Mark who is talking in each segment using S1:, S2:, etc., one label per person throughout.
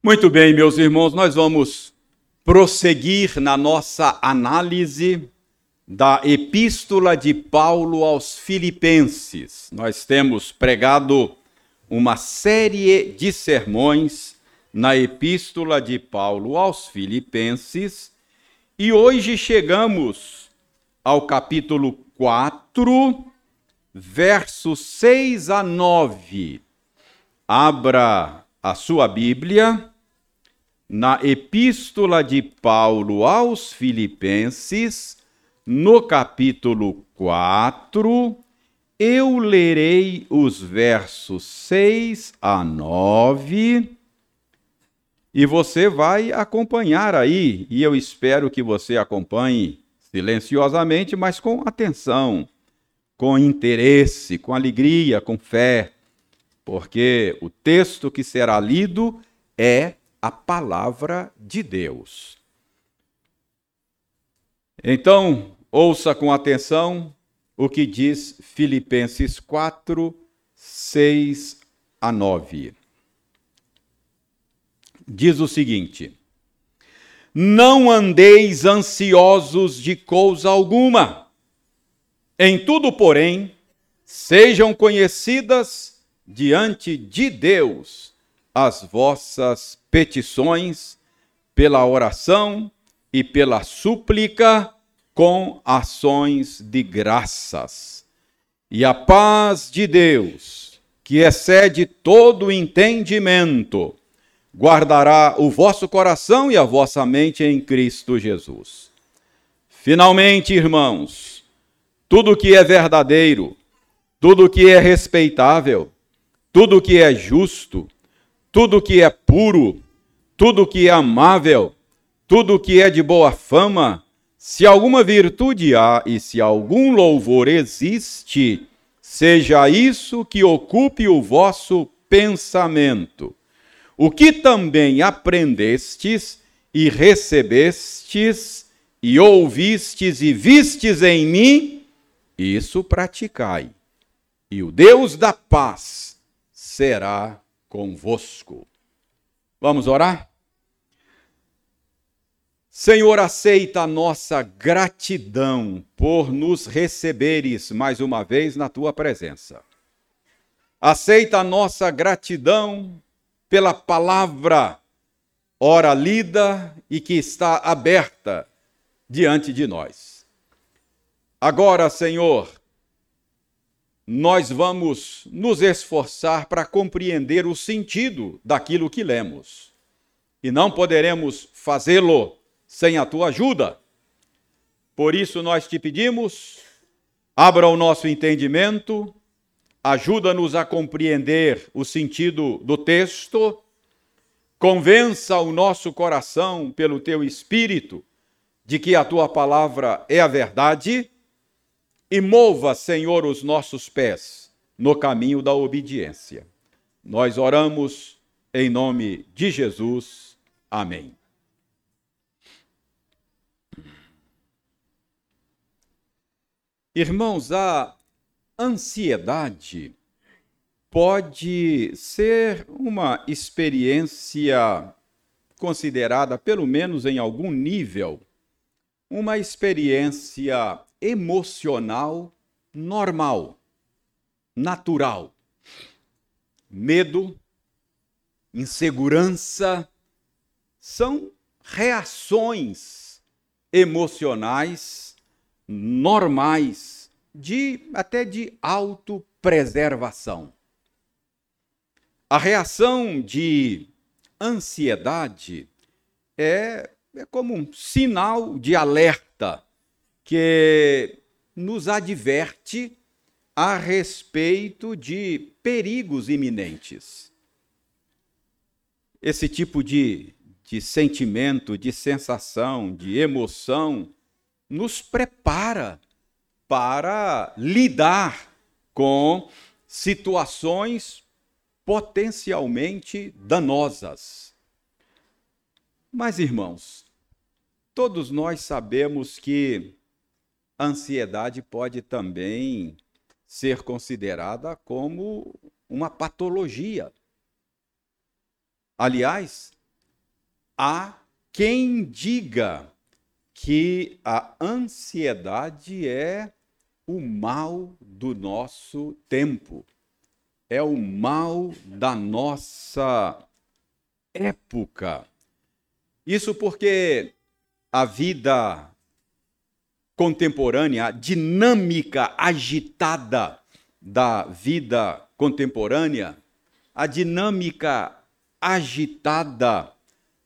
S1: Muito bem, meus irmãos, nós vamos prosseguir na nossa análise da Epístola de Paulo aos Filipenses. Nós temos pregado uma série de sermões na Epístola de Paulo aos Filipenses e hoje chegamos ao capítulo 4, versos 6 a 9. Abra a sua Bíblia na Epístola de Paulo aos Filipenses, no capítulo 4, eu lerei os versos 6 a 9 e você vai acompanhar aí, e eu espero que você acompanhe silenciosamente, mas com atenção, com interesse, com alegria, com fé porque o texto que será lido é a palavra de Deus. Então, ouça com atenção o que diz Filipenses 4, 6 a 9. Diz o seguinte: Não andeis ansiosos de coisa alguma, em tudo, porém, sejam conhecidas diante de Deus as vossas petições pela oração e pela súplica com ações de graças. E a paz de Deus, que excede todo entendimento, guardará o vosso coração e a vossa mente em Cristo Jesus. Finalmente, irmãos, tudo que é verdadeiro, tudo que é respeitável, tudo que é justo, tudo que é puro, tudo que é amável, tudo que é de boa fama, se alguma virtude há e se algum louvor existe, seja isso que ocupe o vosso pensamento. O que também aprendestes e recebestes e ouvistes e vistes em mim, isso praticai. E o Deus da paz será convosco. Vamos orar? Senhor, aceita a nossa gratidão por nos receberes mais uma vez na tua presença. Aceita a nossa gratidão pela palavra, ora lida e que está aberta diante de nós. Agora, Senhor, nós vamos nos esforçar para compreender o sentido daquilo que lemos. E não poderemos fazê-lo sem a tua ajuda. Por isso nós te pedimos, abra o nosso entendimento, ajuda-nos a compreender o sentido do texto, convença o nosso coração pelo teu espírito de que a tua palavra é a verdade e mova, Senhor, os nossos pés no caminho da obediência. Nós oramos em nome de Jesus. Amém. Irmãos, a ansiedade pode ser uma experiência considerada, pelo menos em algum nível, uma experiência emocional normal, natural. Medo, insegurança são reações emocionais normais de até de autopreservação. A reação de ansiedade é, é como um sinal de alerta que nos adverte a respeito de perigos iminentes. Esse tipo de, de sentimento, de sensação, de emoção, nos prepara para lidar com situações potencialmente danosas. Mas, irmãos, todos nós sabemos que ansiedade pode também ser considerada como uma patologia. Aliás, há quem diga que a ansiedade é o mal do nosso tempo, é o mal da nossa época. Isso porque a vida contemporânea, a dinâmica agitada da vida contemporânea, a dinâmica agitada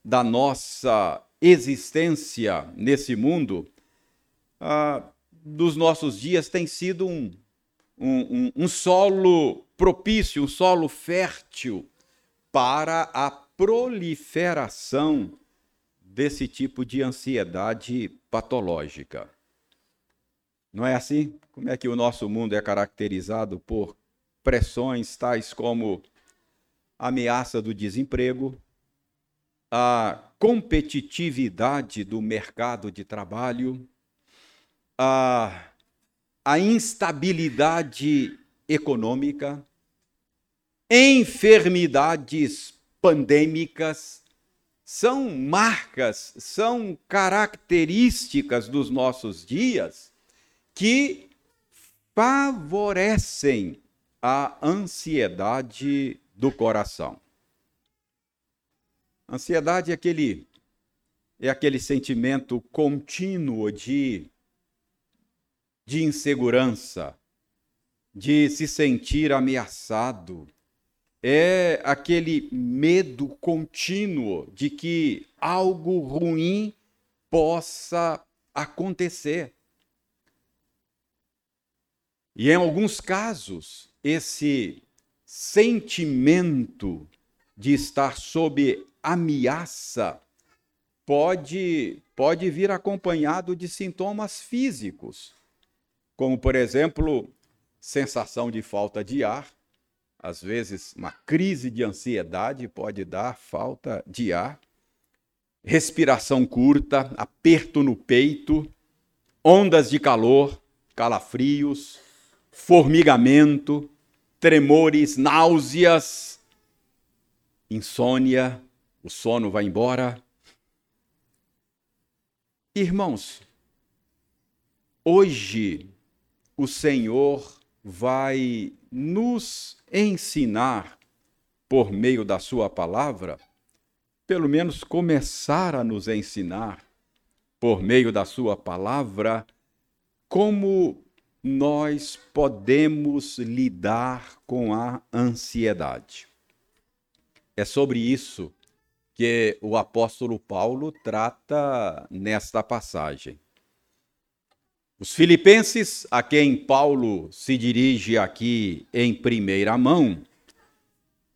S1: da nossa existência nesse mundo, ah, dos nossos dias, tem sido um, um, um, um solo propício, um solo fértil para a proliferação desse tipo de ansiedade patológica. Não é assim? Como é que o nosso mundo é caracterizado por pressões tais como a ameaça do desemprego, a competitividade do mercado de trabalho, a, a instabilidade econômica, enfermidades pandêmicas, são marcas, são características dos nossos dias que favorecem a ansiedade do coração. Ansiedade é aquele é aquele sentimento contínuo de de insegurança, de se sentir ameaçado. É aquele medo contínuo de que algo ruim possa acontecer. E em alguns casos, esse sentimento de estar sob ameaça pode, pode vir acompanhado de sintomas físicos, como, por exemplo, sensação de falta de ar. Às vezes, uma crise de ansiedade pode dar falta de ar, respiração curta, aperto no peito, ondas de calor, calafrios, formigamento, tremores, náuseas, insônia, o sono vai embora. Irmãos, hoje o Senhor vai nos ensinar, por meio da Sua palavra, pelo menos começar a nos ensinar, por meio da Sua palavra, como nós podemos lidar com a ansiedade. É sobre isso que o apóstolo Paulo trata nesta passagem. Os filipenses, a quem Paulo se dirige aqui em primeira mão,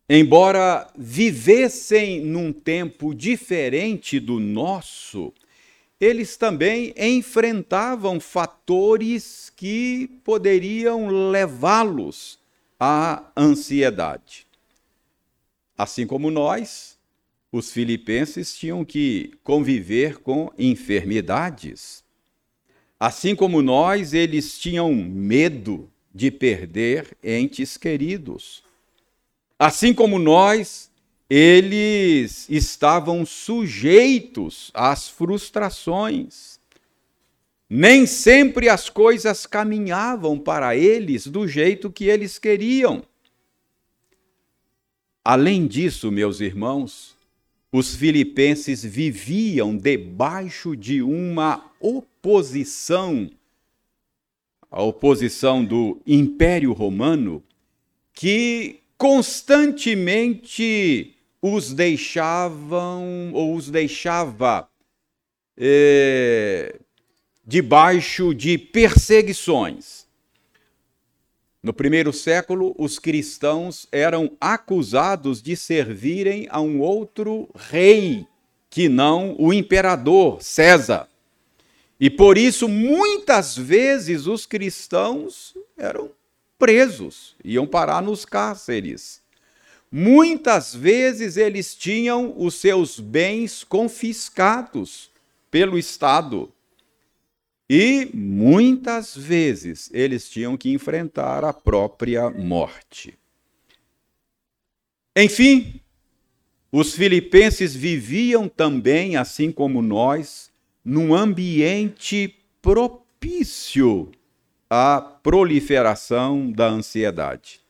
S1: embora vivessem num tempo diferente do nosso, eles também enfrentavam fatores que poderiam levá-los à ansiedade. Assim como nós, os filipenses tinham que conviver com enfermidades. Assim como nós, eles tinham medo de perder entes queridos. Assim como nós, eles estavam sujeitos às frustrações. Nem sempre as coisas caminhavam para eles do jeito que eles queriam. Além disso, meus irmãos, os filipenses viviam debaixo de uma oposição, a oposição do Império Romano, que constantemente os deixavam ou os deixava é, debaixo de perseguições. No primeiro século, os cristãos eram acusados de servirem a um outro rei que não o imperador César. E por isso, muitas vezes, os cristãos eram presos, iam parar nos cárceres. Muitas vezes eles tinham os seus bens confiscados pelo Estado. E muitas vezes eles tinham que enfrentar a própria morte. Enfim, os filipenses viviam também, assim como nós, num ambiente propício à proliferação da ansiedade.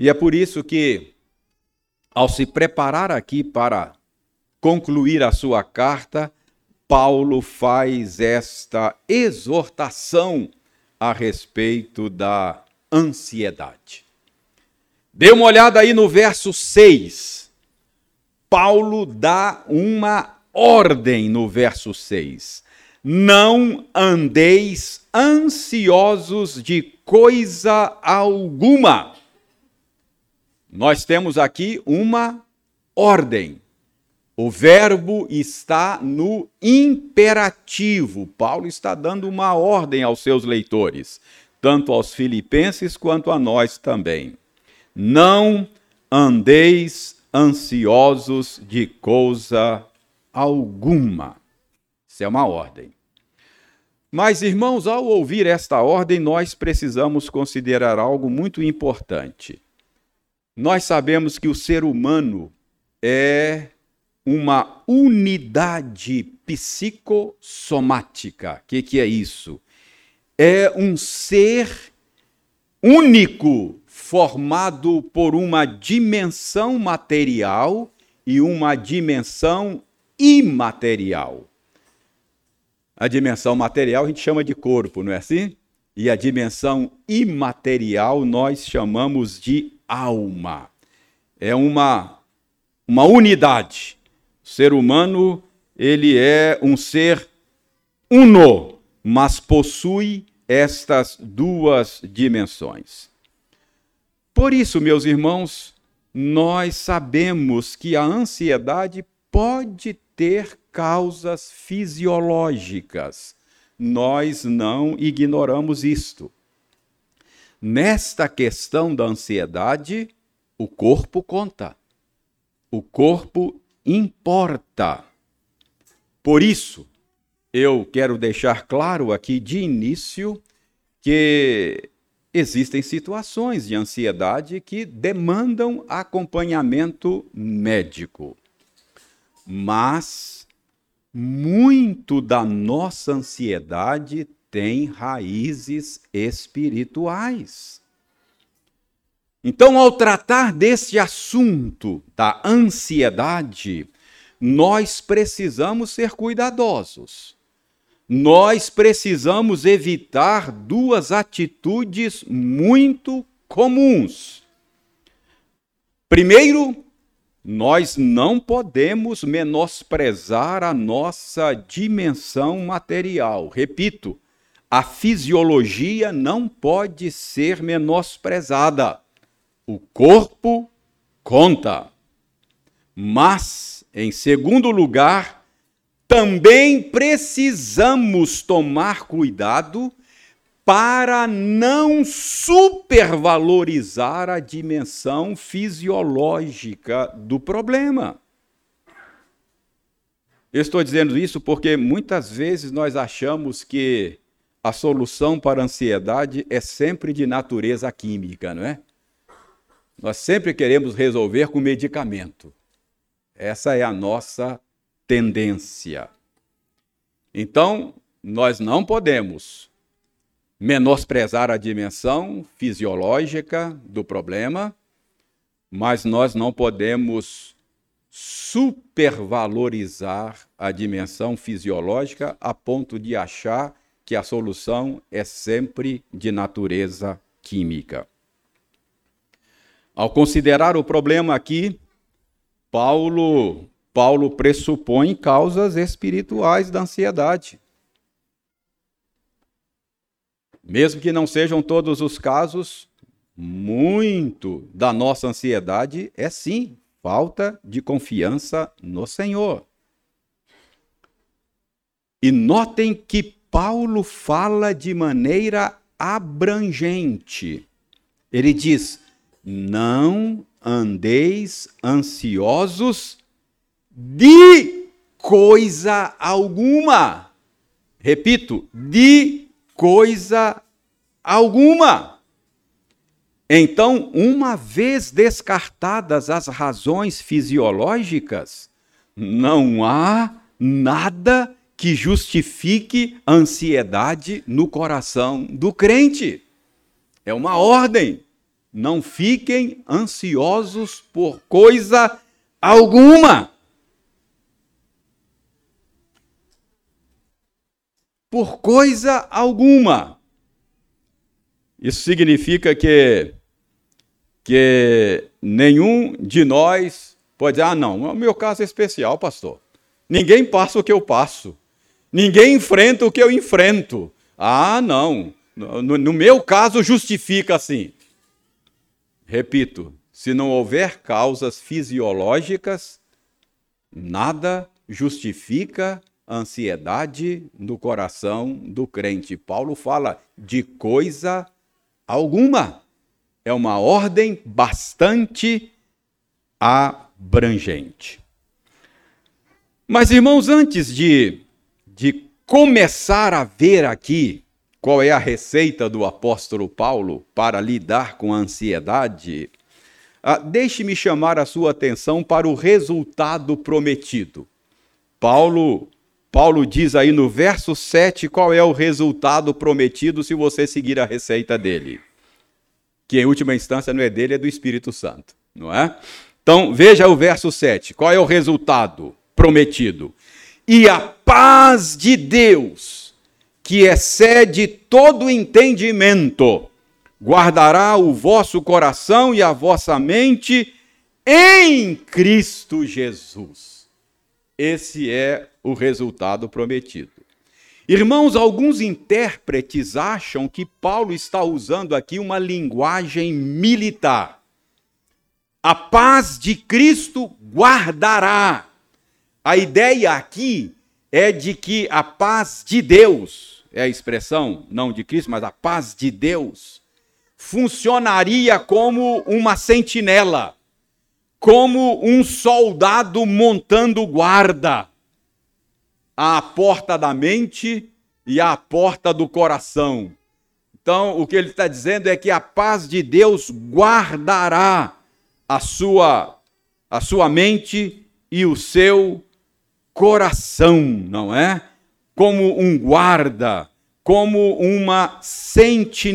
S1: E é por isso que, ao se preparar aqui para concluir a sua carta, Paulo faz esta exortação a respeito da ansiedade. Dê uma olhada aí no verso 6. Paulo dá uma ordem no verso 6. Não andeis ansiosos de coisa alguma. Nós temos aqui uma ordem. O verbo está no imperativo. Paulo está dando uma ordem aos seus leitores, tanto aos filipenses quanto a nós também. Não andeis ansiosos de coisa alguma. Isso é uma ordem. Mas, irmãos, ao ouvir esta ordem, nós precisamos considerar algo muito importante. Nós sabemos que o ser humano é uma unidade psicossomática. O que, que é isso? É um ser único formado por uma dimensão material e uma dimensão imaterial. A dimensão material a gente chama de corpo, não é assim? E a dimensão imaterial nós chamamos de alma. É uma, uma unidade. O ser humano, ele é um ser uno, mas possui estas duas dimensões. Por isso, meus irmãos, nós sabemos que a ansiedade pode ter causas fisiológicas. Nós não ignoramos isto. Nesta questão da ansiedade, o corpo conta. O corpo importa. Por isso, eu quero deixar claro aqui de início que existem situações de ansiedade que demandam acompanhamento médico. Mas muito da nossa ansiedade tem raízes espirituais. Então, ao tratar desse assunto da ansiedade, nós precisamos ser cuidadosos nós precisamos evitar duas atitudes muito comuns. Primeiro, nós não podemos menosprezar a nossa dimensão material. Repito, a fisiologia não pode ser menosprezada. O corpo conta. Mas, em segundo lugar, também precisamos tomar cuidado para não supervalorizar a dimensão fisiológica do problema. Eu estou dizendo isso porque muitas vezes nós achamos que a solução para a ansiedade é sempre de natureza química, não é? Nós sempre queremos resolver com medicamento. Essa é a nossa tendência. Então, nós não podemos menosprezar a dimensão fisiológica do problema, mas nós não podemos supervalorizar a dimensão fisiológica a ponto de achar que a solução é sempre de natureza química. Ao considerar o problema aqui, Paulo Paulo pressupõe causas espirituais da ansiedade. Mesmo que não sejam todos os casos, muito da nossa ansiedade é sim falta de confiança no Senhor. E notem que Paulo fala de maneira abrangente. Ele diz: Não andeis ansiosos de coisa alguma. Repito, de coisa alguma. Então, uma vez descartadas as razões fisiológicas, não há nada que justifique ansiedade no coração do crente. É uma ordem. Não fiquem ansiosos por coisa alguma. Por coisa alguma. Isso significa que, que nenhum de nós pode dizer: ah, não, o meu caso é especial, pastor. Ninguém passa o que eu passo. Ninguém enfrenta o que eu enfrento. Ah, não. No, no meu caso, justifica assim. Repito, se não houver causas fisiológicas, nada justifica a ansiedade no coração do crente. Paulo fala de coisa alguma. É uma ordem bastante abrangente. Mas, irmãos, antes de de começar a ver aqui qual é a receita do apóstolo Paulo para lidar com a ansiedade, ah, deixe-me chamar a sua atenção para o resultado prometido. Paulo, Paulo diz aí no verso 7 qual é o resultado prometido se você seguir a receita dele. Que em última instância não é dele, é do Espírito Santo, não é? Então, veja o verso 7. Qual é o resultado prometido? E a paz de Deus, que excede todo entendimento, guardará o vosso coração e a vossa mente em Cristo Jesus. Esse é o resultado prometido. Irmãos, alguns intérpretes acham que Paulo está usando aqui uma linguagem militar. A paz de Cristo guardará a ideia aqui é de que a paz de Deus, é a expressão não de Cristo, mas a paz de Deus, funcionaria como uma sentinela, como um soldado montando guarda à porta da mente e à porta do coração. Então, o que ele está dizendo é que a paz de Deus guardará a sua, a sua mente e o seu coração, não é? Como um guarda, como uma sentinela,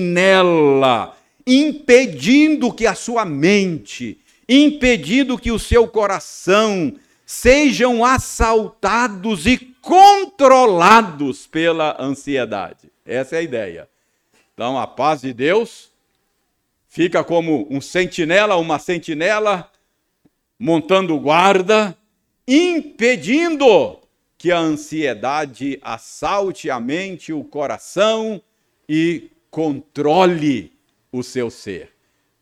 S1: impedindo que a sua mente, impedindo que o seu coração sejam assaltados e controlados pela ansiedade. Essa é a ideia. Então, a paz de Deus fica como um sentinela, uma sentinela montando guarda impedindo que a ansiedade assalte a mente, o coração e controle o seu ser.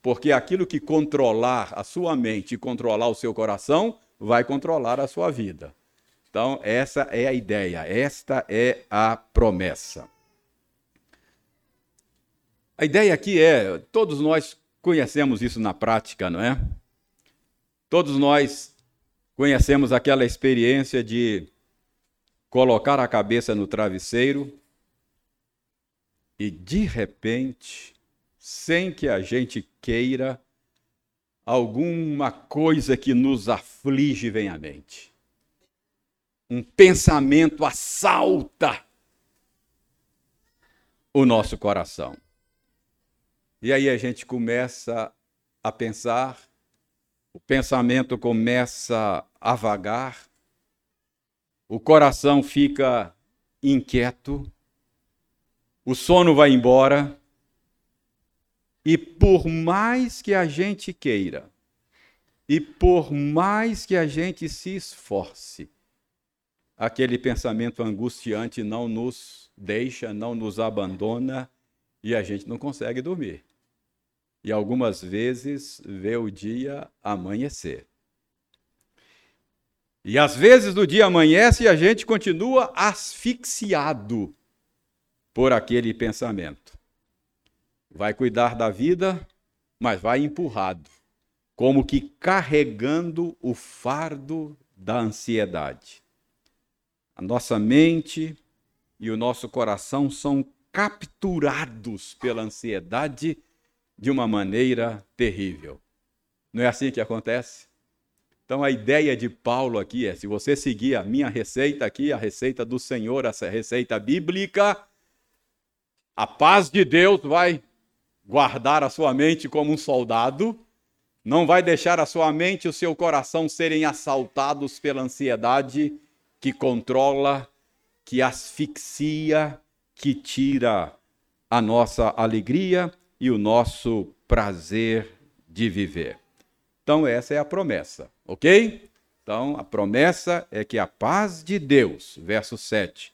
S1: Porque aquilo que controlar a sua mente e controlar o seu coração vai controlar a sua vida. Então, essa é a ideia, esta é a promessa. A ideia aqui é: todos nós conhecemos isso na prática, não é? Todos nós Conhecemos aquela experiência de colocar a cabeça no travesseiro e de repente, sem que a gente queira, alguma coisa que nos aflige vem à mente. Um pensamento assalta o nosso coração. E aí a gente começa a pensar o pensamento começa a vagar, o coração fica inquieto, o sono vai embora, e por mais que a gente queira, e por mais que a gente se esforce, aquele pensamento angustiante não nos deixa, não nos abandona e a gente não consegue dormir e algumas vezes vê o dia amanhecer. E às vezes o dia amanhece e a gente continua asfixiado por aquele pensamento. Vai cuidar da vida, mas vai empurrado, como que carregando o fardo da ansiedade. A nossa mente e o nosso coração são capturados pela ansiedade de uma maneira terrível. Não é assim que acontece? Então a ideia de Paulo aqui é: se você seguir a minha receita aqui, a receita do Senhor, essa receita bíblica, a paz de Deus vai guardar a sua mente como um soldado, não vai deixar a sua mente e o seu coração serem assaltados pela ansiedade que controla, que asfixia, que tira a nossa alegria e o nosso prazer de viver. Então, essa é a promessa, ok? Então, a promessa é que a paz de Deus, verso 7,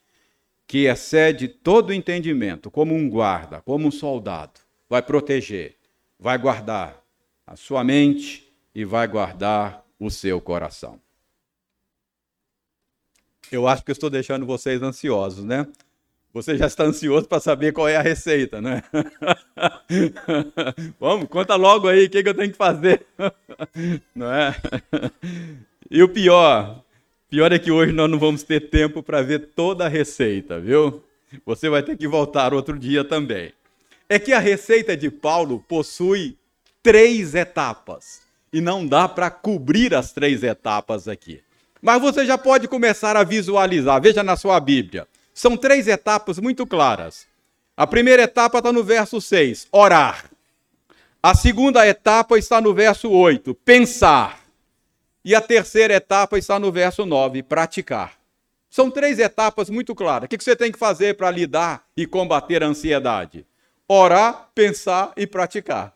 S1: que excede todo entendimento, como um guarda, como um soldado, vai proteger, vai guardar a sua mente e vai guardar o seu coração. Eu acho que estou deixando vocês ansiosos, né? Você já está ansioso para saber qual é a receita, né? Vamos, conta logo aí o que, que eu tenho que fazer, não é? E o pior, pior é que hoje nós não vamos ter tempo para ver toda a receita, viu? Você vai ter que voltar outro dia também. É que a receita de Paulo possui três etapas e não dá para cobrir as três etapas aqui. Mas você já pode começar a visualizar. Veja na sua Bíblia. São três etapas muito claras. A primeira etapa está no verso 6, orar. A segunda etapa está no verso 8, pensar. E a terceira etapa está no verso 9, praticar. São três etapas muito claras. O que você tem que fazer para lidar e combater a ansiedade? Orar, pensar e praticar.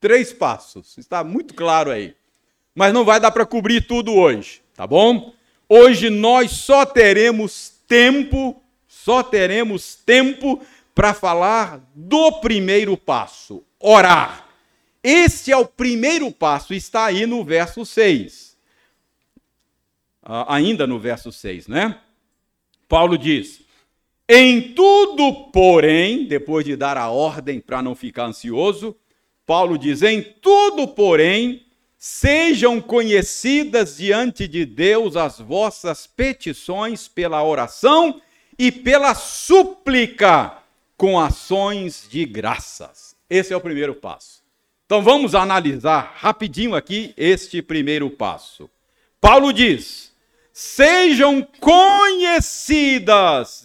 S1: Três passos. Está muito claro aí. Mas não vai dar para cobrir tudo hoje, tá bom? Hoje nós só teremos tempo só teremos tempo para falar do primeiro passo, orar. Este é o primeiro passo, está aí no verso 6. Ah, ainda no verso 6, né? Paulo diz: Em tudo, porém, depois de dar a ordem para não ficar ansioso, Paulo diz: Em tudo, porém, sejam conhecidas diante de Deus as vossas petições pela oração e pela súplica com ações de graças. Esse é o primeiro passo. Então vamos analisar rapidinho aqui este primeiro passo. Paulo diz: sejam conhecidas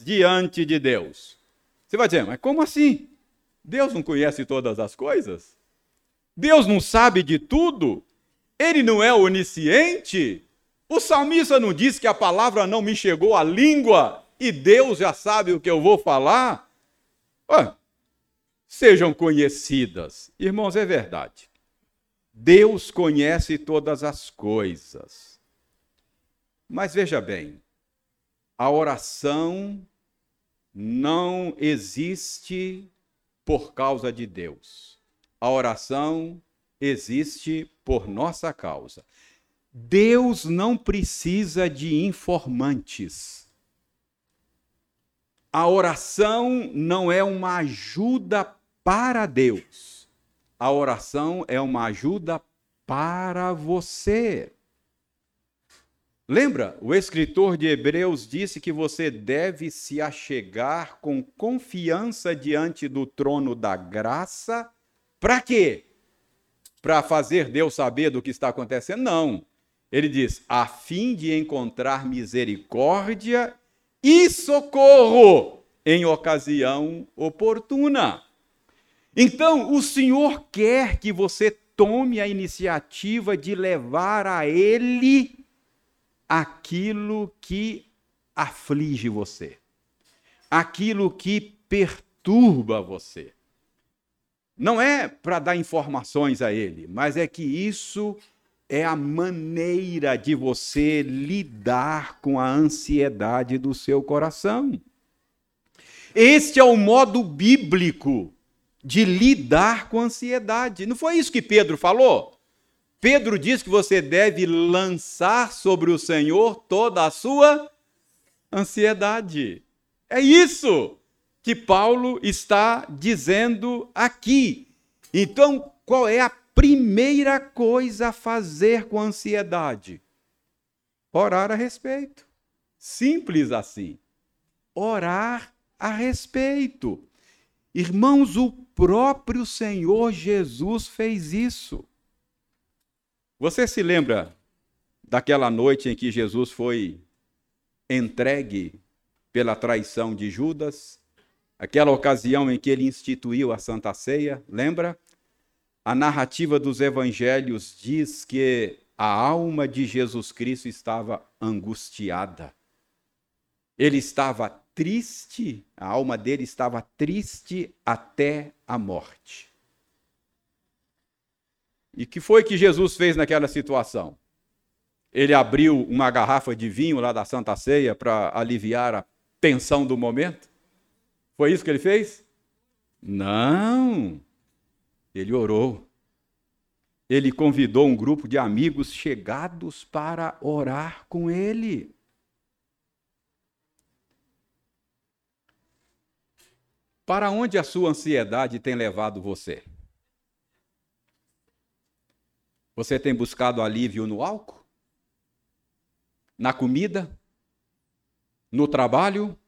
S1: diante de Deus. Você vai dizer, mas como assim? Deus não conhece todas as coisas? Deus não sabe de tudo? Ele não é onisciente? O salmista não diz que a palavra não me chegou à língua e Deus já sabe o que eu vou falar, Ué, sejam conhecidas. Irmãos, é verdade. Deus conhece todas as coisas. Mas veja bem, a oração não existe por causa de Deus. A oração existe por nossa causa. Deus não precisa de informantes. A oração não é uma ajuda para Deus. A oração é uma ajuda para você. Lembra? O escritor de Hebreus disse que você deve se achegar com confiança diante do trono da graça. Para quê? Para fazer Deus saber do que está acontecendo? Não. Ele diz: a fim de encontrar misericórdia e socorro em ocasião oportuna. Então, o Senhor quer que você tome a iniciativa de levar a Ele aquilo que aflige você, aquilo que perturba você. Não é para dar informações a Ele, mas é que isso é a maneira de você lidar com a ansiedade do seu coração. Este é o modo bíblico de lidar com a ansiedade. Não foi isso que Pedro falou? Pedro diz que você deve lançar sobre o Senhor toda a sua ansiedade. É isso que Paulo está dizendo aqui. Então, qual é a primeira coisa a fazer com ansiedade? Orar a respeito. Simples assim. Orar a respeito. Irmãos, o próprio Senhor Jesus fez isso. Você se lembra daquela noite em que Jesus foi entregue pela traição de Judas? Aquela ocasião em que ele instituiu a Santa Ceia, lembra? A narrativa dos evangelhos diz que a alma de Jesus Cristo estava angustiada. Ele estava triste, a alma dele estava triste até a morte. E que foi que Jesus fez naquela situação? Ele abriu uma garrafa de vinho lá da Santa Ceia para aliviar a tensão do momento? Foi isso que ele fez? Não. Ele orou. Ele convidou um grupo de amigos chegados para orar com ele. Para onde a sua ansiedade tem levado você? Você tem buscado alívio no álcool? Na comida? No trabalho?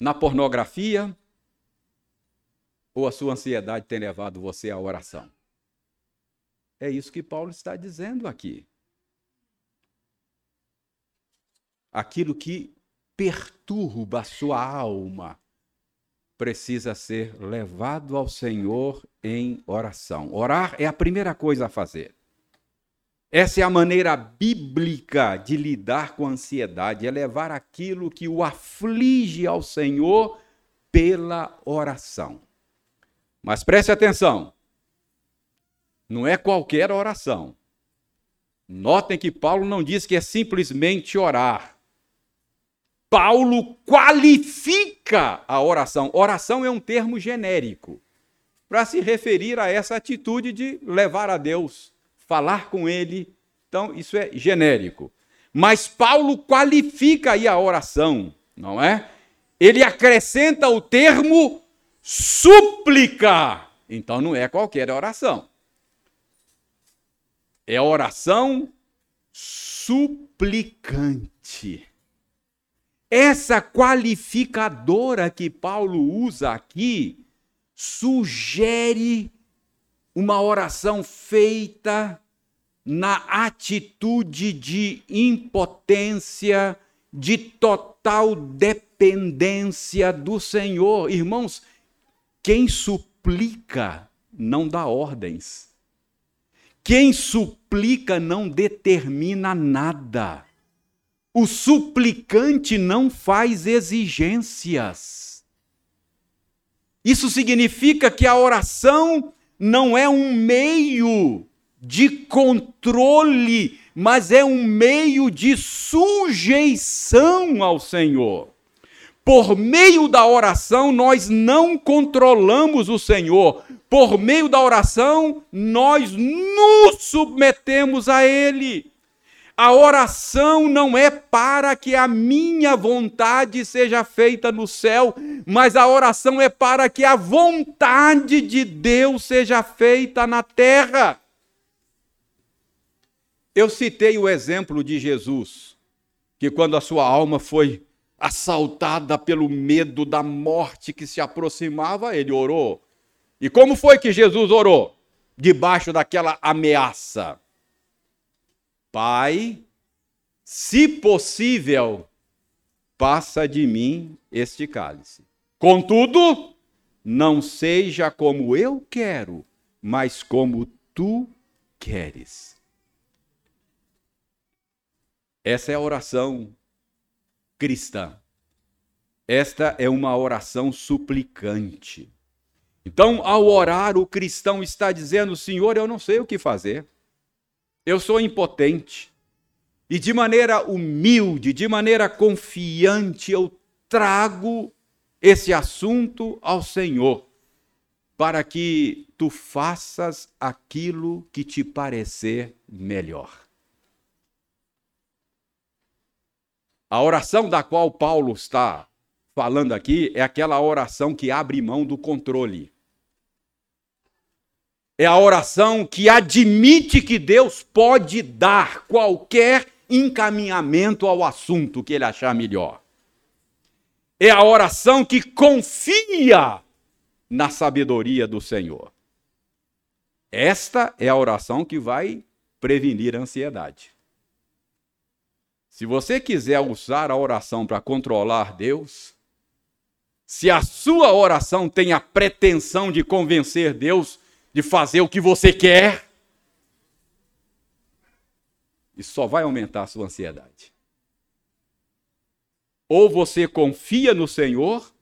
S1: Na pornografia? Ou a sua ansiedade tem levado você à oração? É isso que Paulo está dizendo aqui. Aquilo que perturba a sua alma precisa ser levado ao Senhor em oração. Orar é a primeira coisa a fazer. Essa é a maneira bíblica de lidar com a ansiedade, é levar aquilo que o aflige ao Senhor pela oração. Mas preste atenção, não é qualquer oração. Notem que Paulo não diz que é simplesmente orar. Paulo qualifica a oração. Oração é um termo genérico para se referir a essa atitude de levar a Deus, falar com Ele. Então, isso é genérico. Mas Paulo qualifica aí a oração, não é? Ele acrescenta o termo súplica. Então, não é qualquer oração. É oração suplicante. Essa qualificadora que Paulo usa aqui sugere uma oração feita na atitude de impotência, de total dependência do Senhor. Irmãos, quem suplica não dá ordens. Quem suplica não determina nada. O suplicante não faz exigências. Isso significa que a oração não é um meio de controle, mas é um meio de sujeição ao Senhor. Por meio da oração, nós não controlamos o Senhor. Por meio da oração, nós nos submetemos a Ele. A oração não é para que a minha vontade seja feita no céu, mas a oração é para que a vontade de Deus seja feita na terra. Eu citei o exemplo de Jesus, que quando a sua alma foi assaltada pelo medo da morte que se aproximava, ele orou. E como foi que Jesus orou? Debaixo daquela ameaça. Pai, se possível, passa de mim este cálice. Contudo, não seja como eu quero, mas como tu queres. Essa é a oração cristã. Esta é uma oração suplicante. Então, ao orar, o cristão está dizendo: Senhor, eu não sei o que fazer. Eu sou impotente. E de maneira humilde, de maneira confiante, eu trago esse assunto ao Senhor, para que tu faças aquilo que te parecer melhor. A oração da qual Paulo está falando aqui é aquela oração que abre mão do controle é a oração que admite que Deus pode dar qualquer encaminhamento ao assunto que ele achar melhor. É a oração que confia na sabedoria do Senhor. Esta é a oração que vai prevenir a ansiedade. Se você quiser usar a oração para controlar Deus, se a sua oração tem a pretensão de convencer Deus de fazer o que você quer, isso só vai aumentar a sua ansiedade. Ou você confia no Senhor,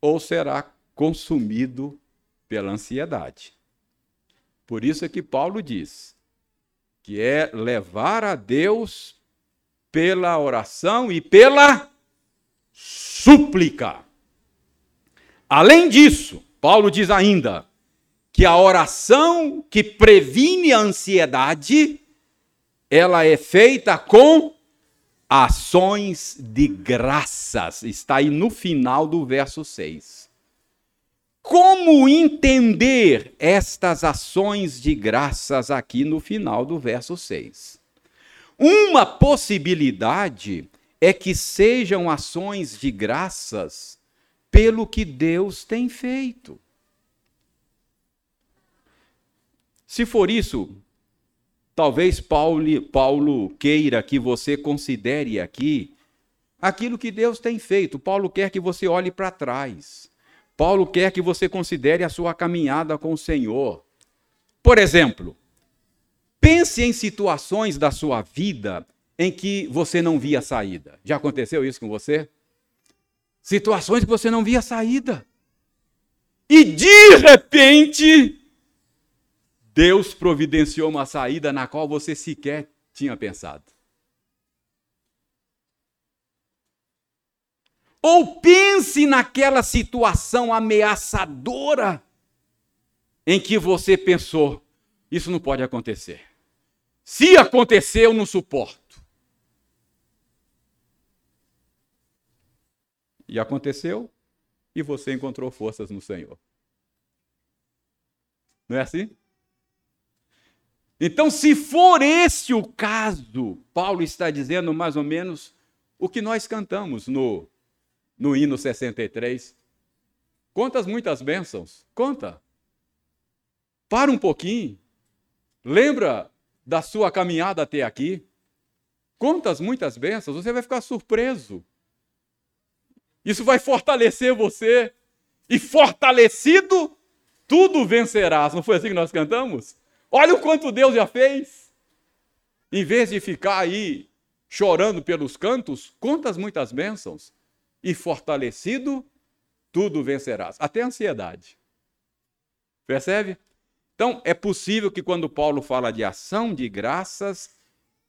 S1: ou será consumido pela ansiedade. Por isso é que Paulo diz que é levar a Deus pela oração e pela súplica. Além disso, Paulo diz ainda que a oração que previne a ansiedade, ela é feita com ações de graças. Está aí no final do verso 6. Como entender estas ações de graças aqui no final do verso 6? Uma possibilidade é que sejam ações de graças pelo que Deus tem feito. Se for isso, talvez Paulo, Paulo queira que você considere aqui aquilo que Deus tem feito. Paulo quer que você olhe para trás. Paulo quer que você considere a sua caminhada com o Senhor. Por exemplo, pense em situações da sua vida em que você não via saída. Já aconteceu isso com você? Situações que você não via saída. E de repente, Deus providenciou uma saída na qual você sequer tinha pensado. Ou pense naquela situação ameaçadora em que você pensou: isso não pode acontecer. Se acontecer, eu não suporto. E aconteceu, e você encontrou forças no Senhor. Não é assim? Então, se for esse o caso, Paulo está dizendo mais ou menos o que nós cantamos no no hino 63. Quantas muitas bênçãos? Conta. Para um pouquinho. Lembra da sua caminhada até aqui? Quantas muitas bênçãos? Você vai ficar surpreso. Isso vai fortalecer você. E fortalecido, tudo vencerás. Não foi assim que nós cantamos? Olha o quanto Deus já fez. Em vez de ficar aí chorando pelos cantos, quantas muitas bênçãos e fortalecido, tudo vencerás. Até a ansiedade. Percebe? Então, é possível que quando Paulo fala de ação de graças,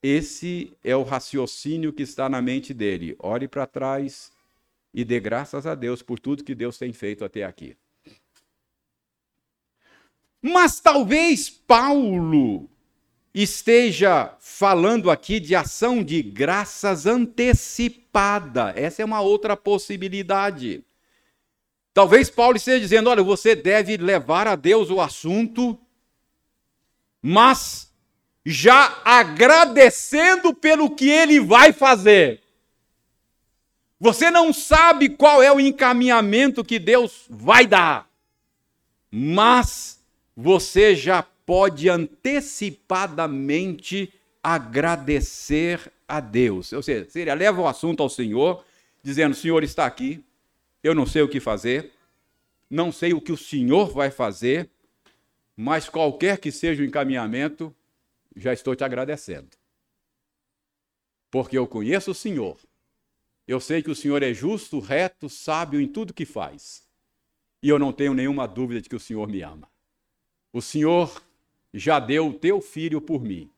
S1: esse é o raciocínio que está na mente dele. Olhe para trás e dê graças a Deus por tudo que Deus tem feito até aqui. Mas talvez Paulo esteja falando aqui de ação de graças antecipada. Essa é uma outra possibilidade. Talvez Paulo esteja dizendo: olha, você deve levar a Deus o assunto, mas já agradecendo pelo que ele vai fazer. Você não sabe qual é o encaminhamento que Deus vai dar, mas você já pode antecipadamente agradecer a Deus. Ou seja, seria leva o assunto ao Senhor, dizendo: Senhor está aqui, eu não sei o que fazer, não sei o que o Senhor vai fazer, mas qualquer que seja o encaminhamento, já estou te agradecendo. Porque eu conheço o Senhor. Eu sei que o Senhor é justo, reto, sábio em tudo que faz. E eu não tenho nenhuma dúvida de que o Senhor me ama. O Senhor já deu o teu filho por mim.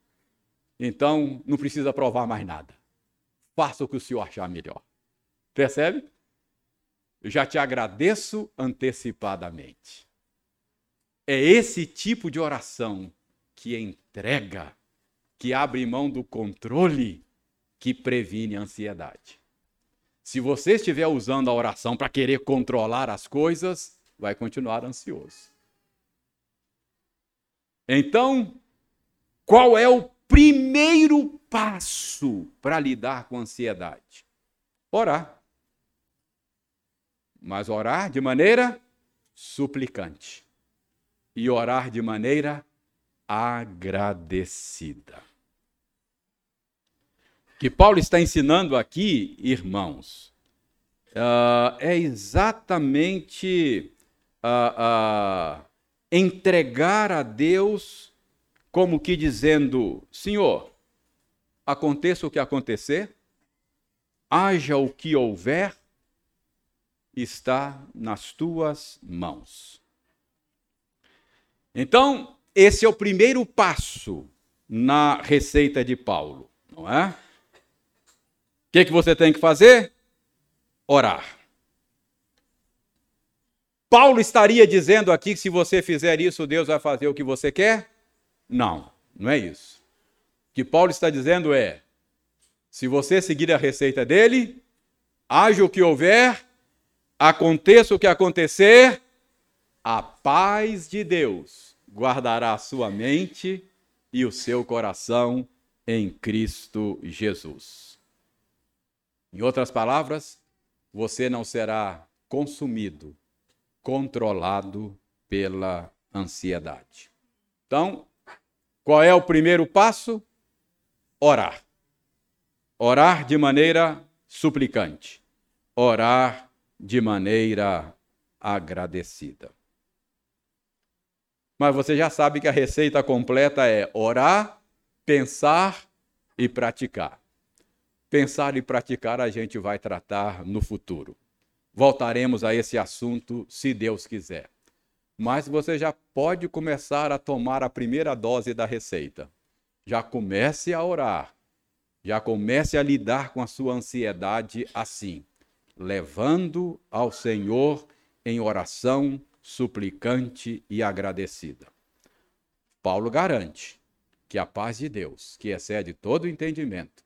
S1: Então, não precisa provar mais nada. Faça o que o Senhor achar melhor. Percebe? Eu já te agradeço antecipadamente. É esse tipo de oração que entrega, que abre mão do controle, que previne a ansiedade. Se você estiver usando a oração para querer controlar as coisas, vai continuar ansioso. Então, qual é o primeiro passo para lidar com a ansiedade? Orar. Mas orar de maneira suplicante e orar de maneira agradecida. O que Paulo está ensinando aqui, irmãos, uh, é exatamente uh, uh, entregar a Deus como que dizendo: Senhor, aconteça o que acontecer, haja o que houver, está nas tuas mãos. Então, esse é o primeiro passo na receita de Paulo, não é? O que, que você tem que fazer? Orar. Paulo estaria dizendo aqui que se você fizer isso, Deus vai fazer o que você quer? Não, não é isso. O que Paulo está dizendo é: se você seguir a receita dele, haja o que houver, aconteça o que acontecer, a paz de Deus guardará a sua mente e o seu coração em Cristo Jesus. Em outras palavras, você não será consumido, controlado pela ansiedade. Então, qual é o primeiro passo? Orar. Orar de maneira suplicante. Orar de maneira agradecida. Mas você já sabe que a receita completa é orar, pensar e praticar. Pensar e praticar a gente vai tratar no futuro. Voltaremos a esse assunto se Deus quiser. Mas você já pode começar a tomar a primeira dose da receita. Já comece a orar. Já comece a lidar com a sua ansiedade assim, levando ao Senhor em oração suplicante e agradecida. Paulo garante que a paz de Deus, que excede todo entendimento,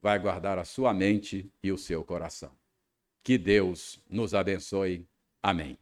S1: vai guardar a sua mente e o seu coração. Que Deus nos abençoe. Amém.